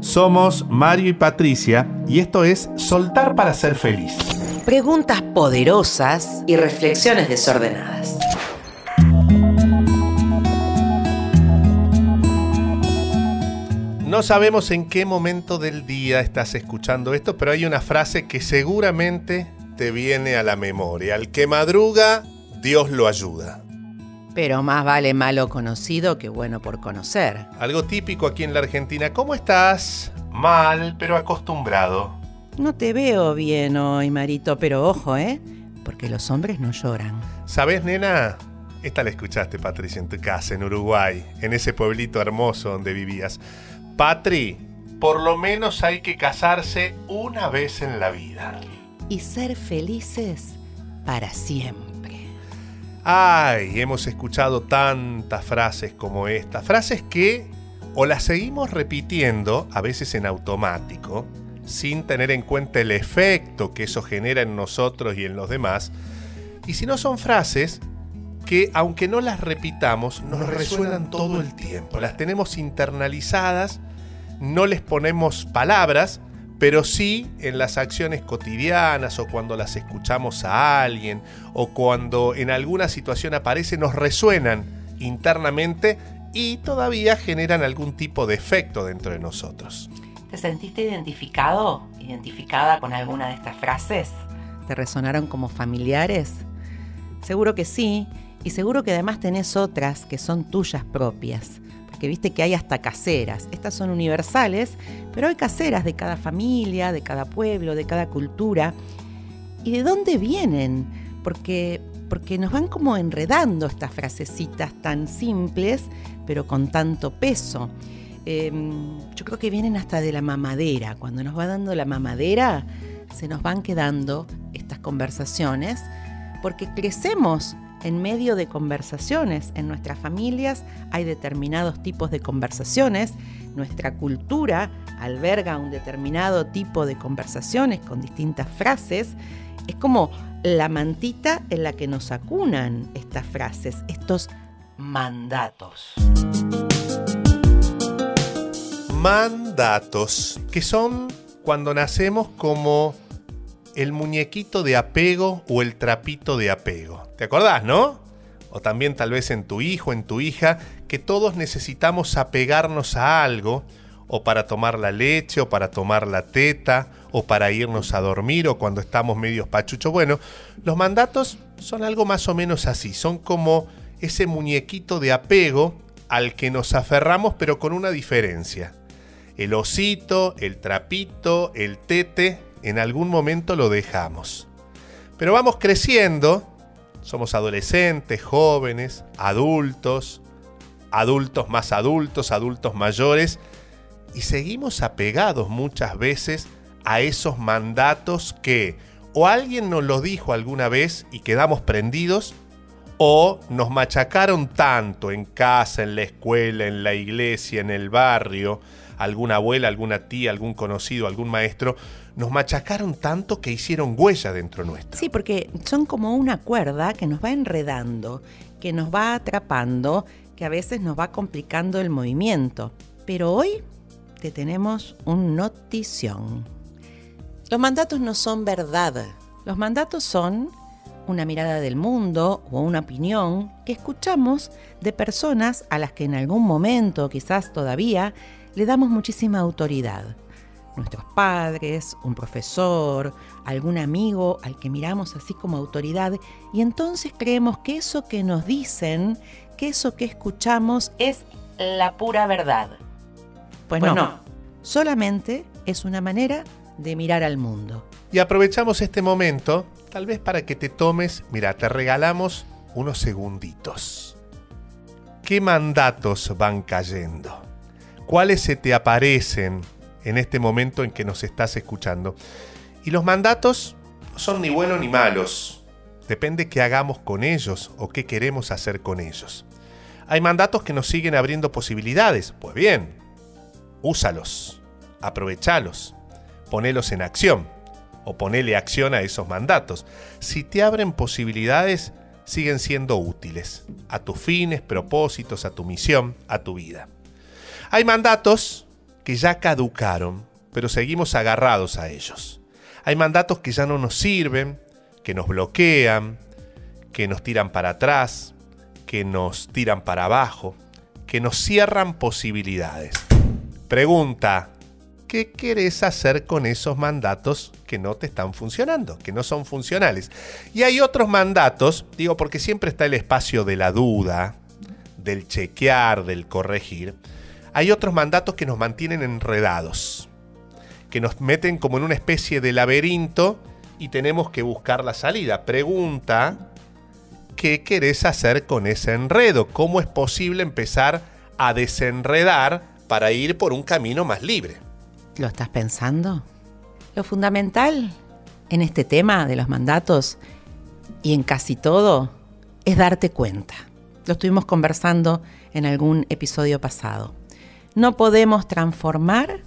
Somos Mario y Patricia y esto es Soltar para ser feliz. Preguntas poderosas y reflexiones desordenadas. No sabemos en qué momento del día estás escuchando esto, pero hay una frase que seguramente te viene a la memoria. Al que madruga, Dios lo ayuda. Pero más vale malo conocido que bueno por conocer. Algo típico aquí en la Argentina. ¿Cómo estás? Mal, pero acostumbrado. No te veo bien hoy, Marito, pero ojo, ¿eh? Porque los hombres no lloran. ¿Sabes, nena? Esta la escuchaste, Patricia, en tu casa, en Uruguay, en ese pueblito hermoso donde vivías. Patri, por lo menos hay que casarse una vez en la vida. Y ser felices para siempre. Ay, hemos escuchado tantas frases como esta. Frases que o las seguimos repitiendo, a veces en automático, sin tener en cuenta el efecto que eso genera en nosotros y en los demás. Y si no son frases que, aunque no las repitamos, nos, resuenan todo el tiempo. Las tenemos internalizadas no les ponemos palabras, pero sí en las acciones cotidianas o cuando las escuchamos a alguien o cuando en alguna situación aparece nos resuenan internamente y todavía generan algún tipo de efecto dentro de nosotros. ¿Te sentiste identificado, identificada con alguna de estas frases? ¿Te resonaron como familiares? Seguro que sí, y seguro que además tenés otras que son tuyas propias que viste que hay hasta caseras. Estas son universales, pero hay caseras de cada familia, de cada pueblo, de cada cultura. ¿Y de dónde vienen? Porque, porque nos van como enredando estas frasecitas tan simples, pero con tanto peso. Em, yo creo que vienen hasta de la mamadera. Cuando nos va dando la mamadera, se nos van quedando estas conversaciones, porque crecemos en medio de conversaciones. En nuestras familias hay determinados tipos de conversaciones, nuestra cultura alberga un determinado tipo de conversaciones con distintas frases. Es como la mantita en la que nos acunan estas frases, estos mandatos. Mandatos, que son cuando nacemos como el muñequito de apego o el trapito de apego. ¿Te acordás, no? O también tal vez en tu hijo, en tu hija, que todos necesitamos apegarnos a algo, o para tomar la leche, o para tomar la teta, o para irnos a dormir, o cuando estamos medios pachuchos. Bueno, los mandatos son algo más o menos así, son como ese muñequito de apego al que nos aferramos, pero con una diferencia. El osito, el trapito, el tete, en algún momento lo dejamos. Pero vamos creciendo somos adolescentes, jóvenes, adultos, adultos más adultos, adultos mayores, y seguimos apegados muchas veces a esos mandatos que o alguien nos los dijo alguna vez y quedamos prendidos, o nos machacaron tanto en casa, en la escuela, en la iglesia, en el barrio, alguna abuela, alguna tía, algún conocido, algún maestro, nos machacaron tanto que hicieron huella dentro nuestro. Sí, porque son como una cuerda que nos va enredando, que nos va atrapando, que a veces nos va complicando el movimiento. Pero hoy te tenemos un notición. Los mandatos no son verdad. Los mandatos son una mirada del mundo o una opinión que escuchamos de personas a las que en algún momento, quizás todavía, le damos muchísima autoridad. Nuestros padres, un profesor, algún amigo al que miramos así como autoridad y entonces creemos que eso que nos dicen, que eso que escuchamos es la pura verdad. Pues, pues no, solamente es una manera de mirar al mundo. Y aprovechamos este momento, tal vez para que te tomes, mira, te regalamos unos segunditos. ¿Qué mandatos van cayendo? Cuáles se te aparecen en este momento en que nos estás escuchando. Y los mandatos no son ni buenos ni malos. Depende qué hagamos con ellos o qué queremos hacer con ellos. Hay mandatos que nos siguen abriendo posibilidades. Pues bien, úsalos, aprovechalos, ponelos en acción o ponele acción a esos mandatos. Si te abren posibilidades, siguen siendo útiles a tus fines, propósitos, a tu misión, a tu vida. Hay mandatos que ya caducaron, pero seguimos agarrados a ellos. Hay mandatos que ya no nos sirven, que nos bloquean, que nos tiran para atrás, que nos tiran para abajo, que nos cierran posibilidades. Pregunta, ¿qué querés hacer con esos mandatos que no te están funcionando, que no son funcionales? Y hay otros mandatos, digo porque siempre está el espacio de la duda, del chequear, del corregir. Hay otros mandatos que nos mantienen enredados, que nos meten como en una especie de laberinto y tenemos que buscar la salida. Pregunta, ¿qué querés hacer con ese enredo? ¿Cómo es posible empezar a desenredar para ir por un camino más libre? ¿Lo estás pensando? Lo fundamental en este tema de los mandatos y en casi todo es darte cuenta. Lo estuvimos conversando en algún episodio pasado. No podemos transformar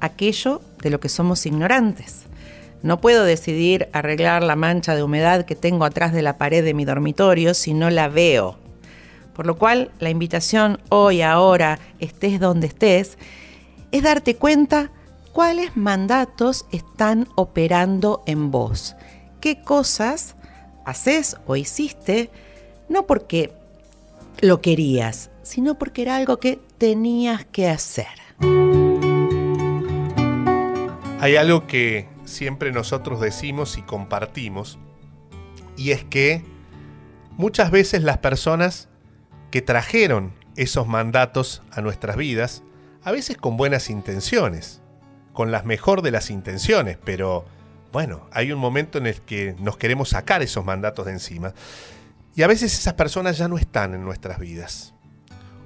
aquello de lo que somos ignorantes. No puedo decidir arreglar la mancha de humedad que tengo atrás de la pared de mi dormitorio si no la veo. Por lo cual, la invitación hoy, ahora, estés donde estés, es darte cuenta cuáles mandatos están operando en vos. ¿Qué cosas haces o hiciste no porque lo querías, sino porque era algo que tenías que hacer? Hay algo que siempre nosotros decimos y compartimos, y es que muchas veces las personas que trajeron esos mandatos a nuestras vidas, a veces con buenas intenciones, con las mejor de las intenciones, pero bueno, hay un momento en el que nos queremos sacar esos mandatos de encima. Y a veces esas personas ya no están en nuestras vidas,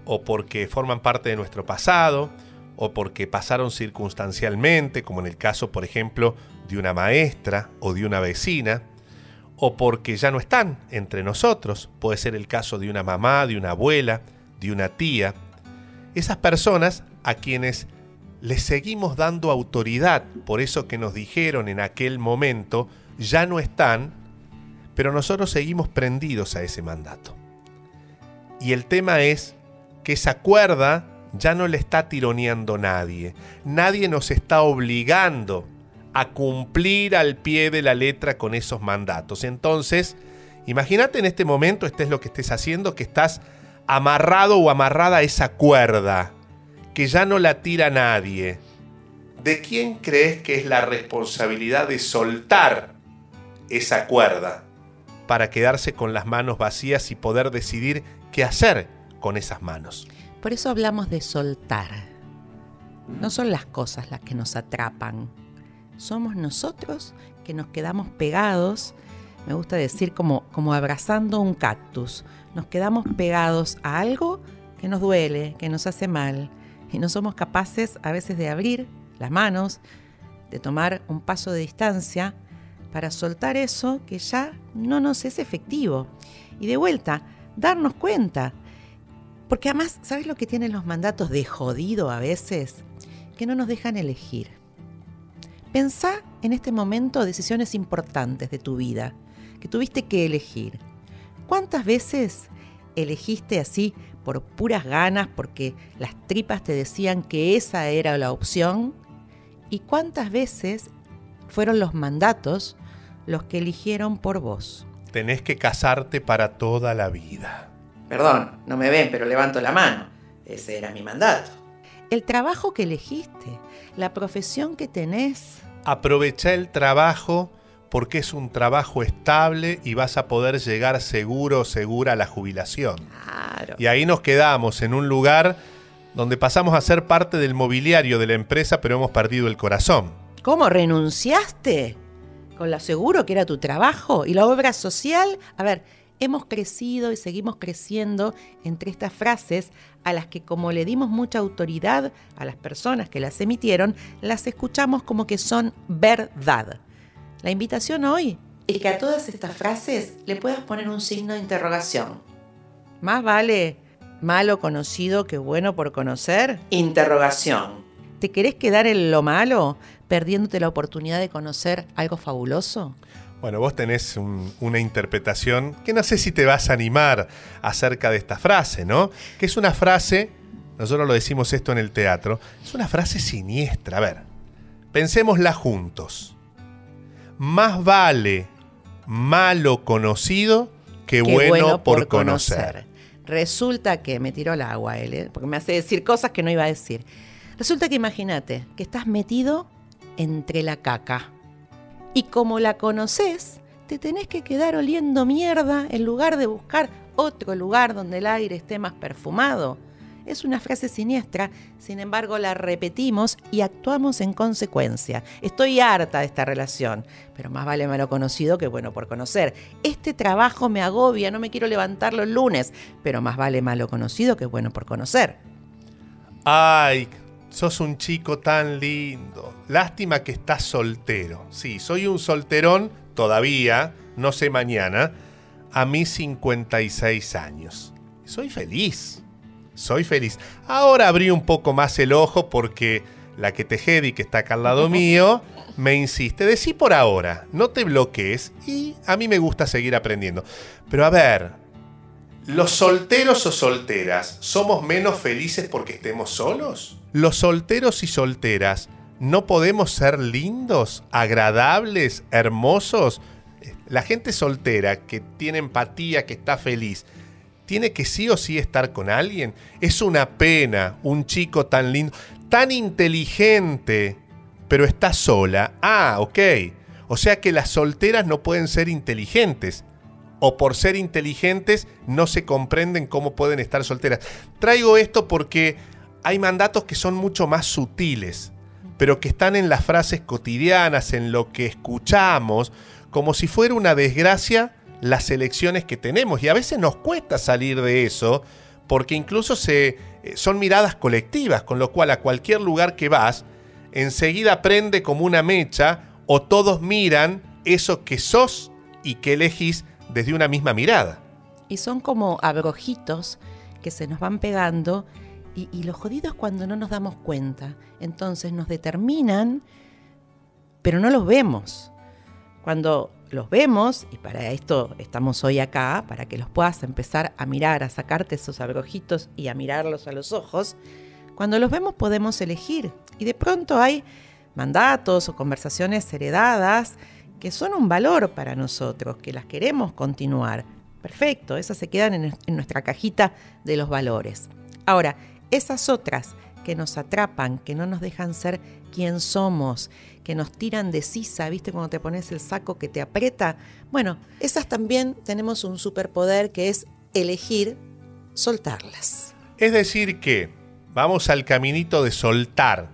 o porque forman parte de nuestro pasado, o porque pasaron circunstancialmente, como en el caso, por ejemplo, de una maestra o de una vecina, o porque ya no están entre nosotros, puede ser el caso de una mamá, de una abuela, de una tía, esas personas a quienes les seguimos dando autoridad por eso que nos dijeron en aquel momento, ya no están, pero nosotros seguimos prendidos a ese mandato. Y el tema es que esa cuerda ya no le está tironeando nadie. Nadie nos está obligando a cumplir al pie de la letra con esos mandatos. Entonces, imagínate en este momento, este es lo que estés haciendo, que estás amarrado o amarrada a esa cuerda, que ya no la tira nadie. ¿De quién crees que es la responsabilidad de soltar esa cuerda para quedarse con las manos vacías y poder decidir qué hacer con esas manos? Por eso hablamos de soltar. No son las cosas las que nos atrapan. Somos nosotros que nos quedamos pegados, me gusta decir como, como abrazando un cactus. Nos quedamos pegados a algo que nos duele, que nos hace mal. Y no somos capaces a veces de abrir las manos, de tomar un paso de distancia para soltar eso que ya no nos es efectivo. Y de vuelta, darnos cuenta porque además, ¿sabes lo que tienen los mandatos de jodido a veces? Que no nos dejan elegir. Pensá en este momento decisiones importantes de tu vida, que tuviste que elegir. ¿Cuántas veces elegiste así por puras ganas porque las tripas te decían que esa era la opción? ¿Y cuántas veces fueron los mandatos los que eligieron por vos? Tenés que casarte para toda la vida. Perdón, no me ven, pero levanto la mano. Ese era mi mandato. El trabajo que elegiste, la profesión que tenés. Aprovecha el trabajo porque es un trabajo estable y vas a poder llegar seguro o segura a la jubilación. Claro. Y ahí nos quedamos en un lugar donde pasamos a ser parte del mobiliario de la empresa, pero hemos perdido el corazón. ¿Cómo renunciaste? Con lo seguro que era tu trabajo y la obra social. A ver, hemos crecido y seguimos creciendo entre estas frases a las que como le dimos mucha autoridad a las personas que las emitieron, las escuchamos como que son verdad. La invitación hoy es que a todas estas frases le puedas poner un signo de interrogación. Más vale malo conocido que bueno por conocer. Interrogación. ¿Te querés quedar en lo malo perdiéndote la oportunidad de conocer algo fabuloso? Bueno, vos tenés una interpretación que no sé si te vas a animar acerca de esta frase, ¿no? Que es una frase nosotros lo decimos esto en el teatro, es una frase siniestra. A ver, pensémosla juntos. Más vale malo conocido que bueno, por, conocer. Resulta que me tiró el agua él, ¿eh? porque me hace decir cosas que no iba a decir. Resulta que imagínate que estás metido entre la caca. Y como la conoces, te tenés que quedar oliendo mierda en lugar de buscar otro lugar donde el aire esté más perfumado. Es una frase siniestra, sin embargo la repetimos y actuamos en consecuencia. Estoy harta de esta relación, pero más vale malo conocido que bueno por conocer. Este trabajo me agobia, no me quiero levantar los lunes, pero más vale malo conocido que bueno por conocer. Ay, sos un chico tan lindo. Lástima que estás soltero. Sí, soy un solterón todavía, no sé mañana, a mis 56 años. Soy feliz soy feliz. Ahora abrí un poco más el ojo porque la que Tejedi, que está acá al lado mío, me insiste. Decí por ahora, no te bloquees y a mí me gusta seguir aprendiendo. Pero a ver, ¿los solteros o solteras somos menos felices porque estemos solos? ¿Los solteros y solteras no podemos ser lindos, agradables, hermosos? La gente soltera que tiene empatía, que está feliz, tiene que sí o sí estar con alguien. Es una pena, un chico tan lindo, tan inteligente, pero está sola. Ah, ok. O sea que las solteras no pueden ser inteligentes. O por ser inteligentes no se comprenden cómo pueden estar solteras. Traigo esto porque hay mandatos que son mucho más sutiles, pero que están en las frases cotidianas, en lo que escuchamos, como si fuera una desgracia las elecciones que tenemos y a veces nos cuesta salir de eso porque incluso se, eh, son miradas colectivas, con lo cual a cualquier lugar que vas, enseguida prende como una mecha o todos miran eso que sos y que elegís desde una misma mirada. Y son como abrojitos que se nos van pegando y, y los jodidos cuando no nos damos cuenta. Entonces nos determinan, pero no los vemos. Cuando los vemos, y para esto estamos hoy acá, para que los puedas empezar a mirar, a sacarte esos abrojitos y a mirarlos a los ojos, cuando los vemos podemos elegir. Y de pronto hay mandatos o conversaciones heredadas que son un valor para nosotros, que las queremos continuar. Perfecto, esas se quedan en nuestra cajita de los valores. Ahora, esas otras que nos atrapan, que no nos dejan ser quien somos, que nos tiran de sisa, ¿viste? Cuando te pones el saco que te aprieta. Bueno, esas también tenemos un superpoder que es elegir soltarlas. Es decir que vamos al caminito de soltar,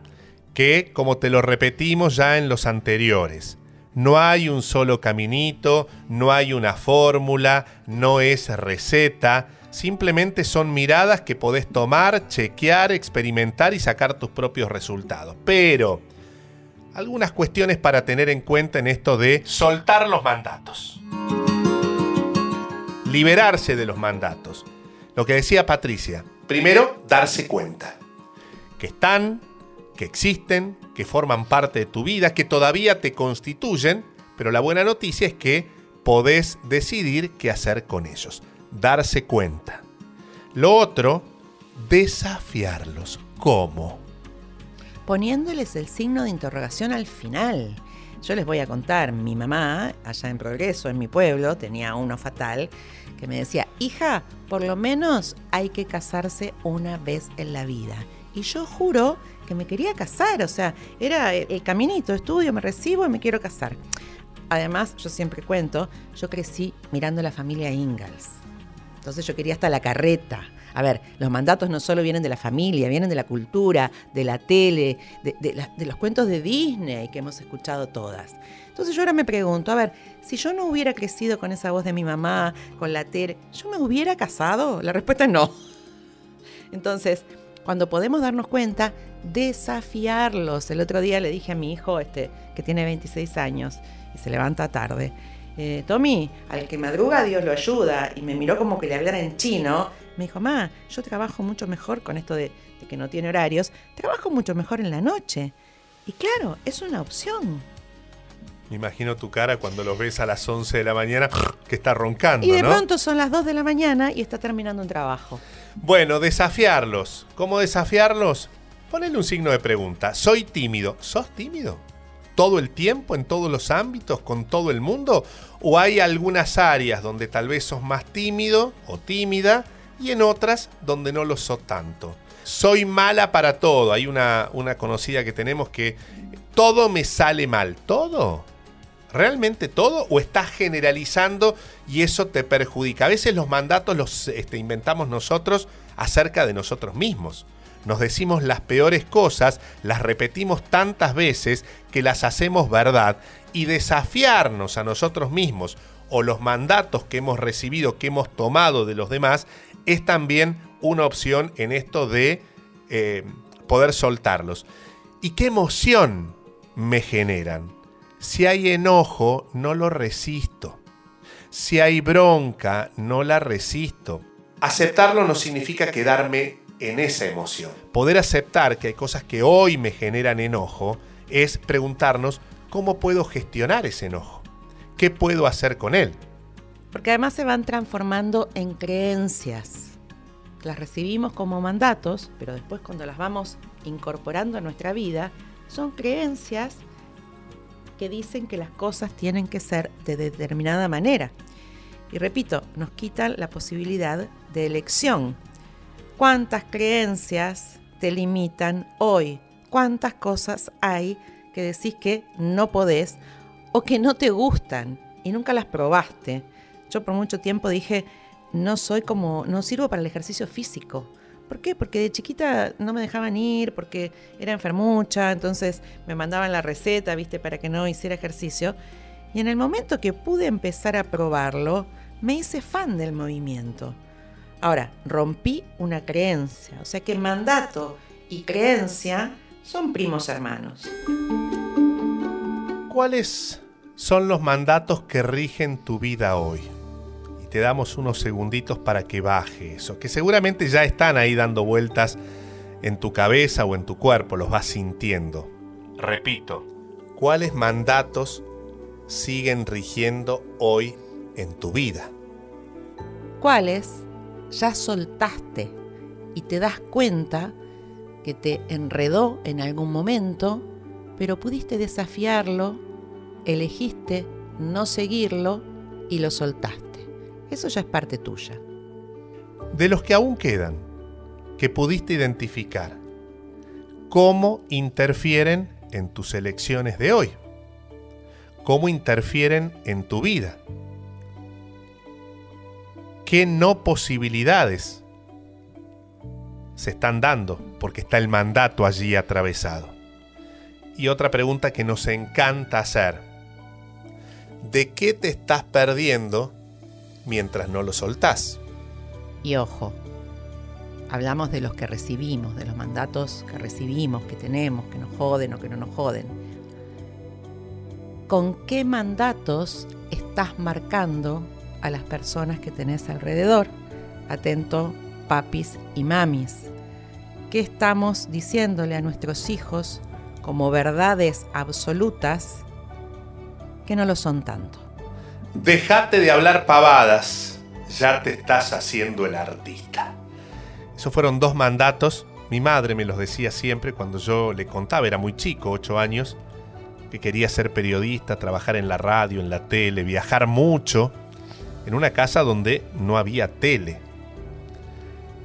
que como te lo repetimos ya en los anteriores, no hay un solo caminito, no hay una fórmula, no es receta, simplemente son miradas que podés tomar, chequear, experimentar y sacar tus propios resultados. Pero algunas cuestiones para tener en cuenta en esto de soltar los mandatos. Liberarse de los mandatos. Lo que decía Patricia. Primero, darse cuenta. Que están, que existen, que forman parte de tu vida, que todavía te constituyen, pero la buena noticia es que podés decidir qué hacer con ellos. Darse cuenta. Lo otro, desafiarlos. ¿Cómo? poniéndoles el signo de interrogación al final. Yo les voy a contar, mi mamá, allá en Progreso, en mi pueblo, tenía uno fatal, que me decía, hija, por lo menos hay que casarse una vez en la vida. Y yo juro que me quería casar, o sea, era el caminito, estudio, me recibo y me quiero casar. Además, yo siempre cuento, yo crecí mirando la familia Ingalls. Entonces yo quería hasta la carreta. A ver, los mandatos no solo vienen de la familia, vienen de la cultura, de la tele, de, los cuentos de Disney que hemos escuchado todas. Entonces yo ahora me pregunto, a ver, si yo no hubiera crecido con esa voz de mi mamá, con la tele, ¿yo me hubiera casado? La respuesta es no. Entonces, cuando podemos darnos cuenta, desafiarlos. El otro día le dije a mi hijo, este, que tiene 26 años y se levanta tarde, eh, Tommy, al que madruga Dios lo ayuda, y me miró como que le hablara en chino, me dijo, ma, yo trabajo mucho mejor con esto de, que no tiene horarios, trabajo mucho mejor en la noche. Y claro, es una opción. Me imagino tu cara cuando los ves a las 11 de la mañana que está roncando. Y de pronto son las 2 de la mañana y está terminando un trabajo. Bueno, desafiarlos. ¿Cómo desafiarlos? Ponle un signo de pregunta. Soy tímido. ¿Sos tímido? ¿Todo el tiempo, en todos los ámbitos, con todo el mundo? ¿O hay algunas áreas donde tal vez sos más tímido o tímida y en otras donde no lo sos tanto? Soy mala para todo. Hay una, una conocida que tenemos que todo me sale mal. ¿Todo? ¿Realmente todo? ¿O estás generalizando y eso te perjudica? A veces los mandatos los este, inventamos nosotros acerca de nosotros mismos. Nos decimos las peores cosas, las repetimos tantas veces que las hacemos verdad y desafiarnos a nosotros mismos o los mandatos que hemos recibido, que hemos tomado de los demás, es también una opción en esto de eh, poder soltarlos. ¿Y qué emoción me generan? Si hay enojo, no lo resisto. Si hay bronca, no la resisto. Aceptarlo no significa quedarme en esa emoción. Poder aceptar que hay cosas que hoy me generan enojo es preguntarnos cómo puedo gestionar ese enojo. ¿Qué puedo hacer con él? Porque además se van transformando en creencias. Las recibimos como mandatos, pero después cuando las vamos incorporando a nuestra vida, son creencias que dicen que las cosas tienen que ser de determinada manera. Y repito, nos quitan la posibilidad de elección. ¿Cuántas creencias te limitan hoy? ¿Cuántas cosas hay que decís que no podés o que no te gustan y nunca las probaste? Yo por mucho tiempo dije, no soy como, no sirvo para el ejercicio físico. ¿Por qué? Porque de chiquita no me dejaban ir, porque era enfermucha, entonces me mandaban la receta, viste, para que no hiciera ejercicio. Y en el momento que pude empezar a probarlo, me hice fan del movimiento. Ahora, rompí una creencia, o sea que mandato y creencia son primos hermanos. ¿Cuáles son los mandatos que rigen tu vida hoy? te damos unos segunditos para que baje eso, que seguramente ya están ahí dando vueltas en tu cabeza o en tu cuerpo, los vas sintiendo. Repito, ¿cuáles mandatos siguen rigiendo hoy en tu vida? ¿Cuáles ya soltaste y te das cuenta que te enredó en algún momento, pero pudiste desafiarlo, elegiste no seguirlo y lo soltaste? Eso ya es parte tuya. De los que aún quedan, que pudiste identificar, ¿cómo interfieren en tus elecciones de hoy? ¿Cómo interfieren en tu vida? ¿Qué no posibilidades se están dando? Porque está el mandato allí atravesado. Y otra pregunta que nos encanta hacer. ¿De qué te estás perdiendo mientras no lo soltás. Y ojo, hablamos de los que recibimos, de los mandatos que recibimos, que tenemos, que nos joden o que no nos joden. ¿Con qué mandatos estás marcando a las personas que tenés alrededor? Atento, papis y mamis. ¿Qué estamos diciéndole a nuestros hijos como verdades absolutas que no lo son tanto? Dejate de hablar pavadas, ya te estás haciendo el artista. Esos fueron dos mandatos. Mi madre me los decía siempre cuando yo le contaba, era muy chico, ocho años, que quería ser periodista, trabajar en la radio, en la tele, viajar mucho, en una casa donde no había tele.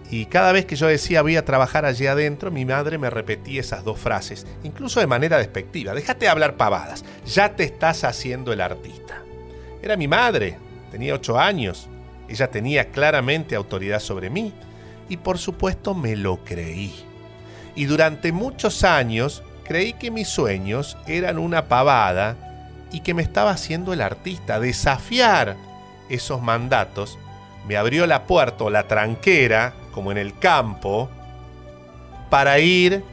Y cada vez que yo decía voy a trabajar allí adentro, mi madre me repetía esas dos frases, incluso de manera despectiva. Déjate de hablar pavadas, ya te estás haciendo el artista. Era mi madre, tenía ocho años. Ella tenía claramente autoridad sobre mí y por supuesto me lo creí. Y durante muchos años creí que mis sueños eran una pavada y que me estaba haciendo el artista. Desafiar esos mandatos me abrió la puerta o la tranquera, como en el campo, para ir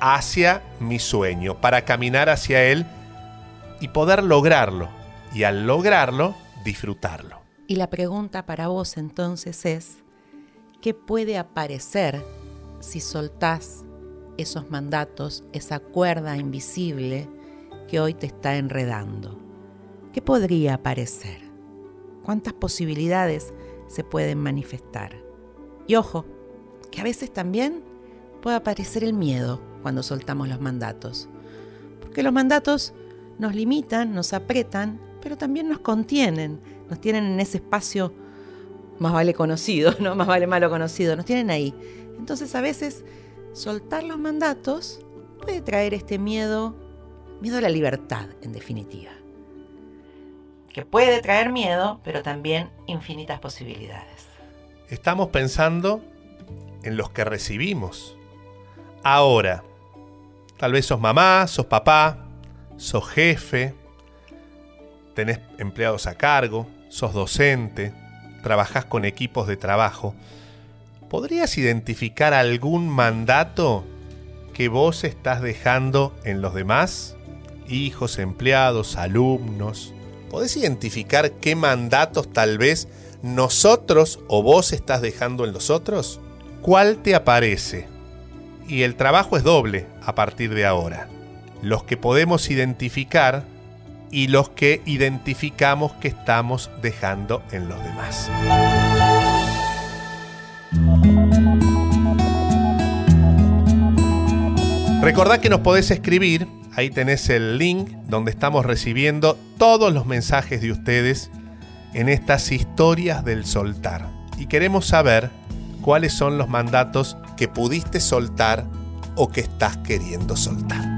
hacia mi sueño, para caminar hacia él y poder lograrlo y al lograrlo, disfrutarlo. Y la pregunta para vos entonces es, ¿qué puede aparecer si soltás esos mandatos, esa cuerda invisible que hoy te está enredando? ¿Qué podría aparecer? ¿Cuántas posibilidades se pueden manifestar? Y ojo, que a veces también puede aparecer el miedo cuando soltamos los mandatos. Porque los mandatos nos limitan, nos apretan, pero también nos contienen, nos tienen en ese espacio más vale conocido, no más vale malo conocido, nos tienen ahí. Entonces a veces soltar los mandatos puede traer este miedo, miedo a la libertad en definitiva. Que puede traer miedo, pero también infinitas posibilidades. Estamos pensando en los que recibimos. Ahora, tal vez sos mamá, sos papá, sos jefe, tenés empleados a cargo, sos docente, trabajás con equipos de trabajo. ¿Podrías identificar algún mandato que vos estás dejando en los demás? Hijos, empleados, alumnos. ¿Podés identificar qué mandatos tal vez nosotros o vos estás dejando en los otros? ¿Cuál te aparece? Y el trabajo es doble a partir de ahora. Los que podemos identificar y los que identificamos que estamos dejando en los demás. Recordá que nos podés escribir, ahí tenés el link donde estamos recibiendo todos los mensajes de ustedes en estas historias del soltar. Y queremos saber cuáles son los mandatos que pudiste soltar o que estás queriendo soltar.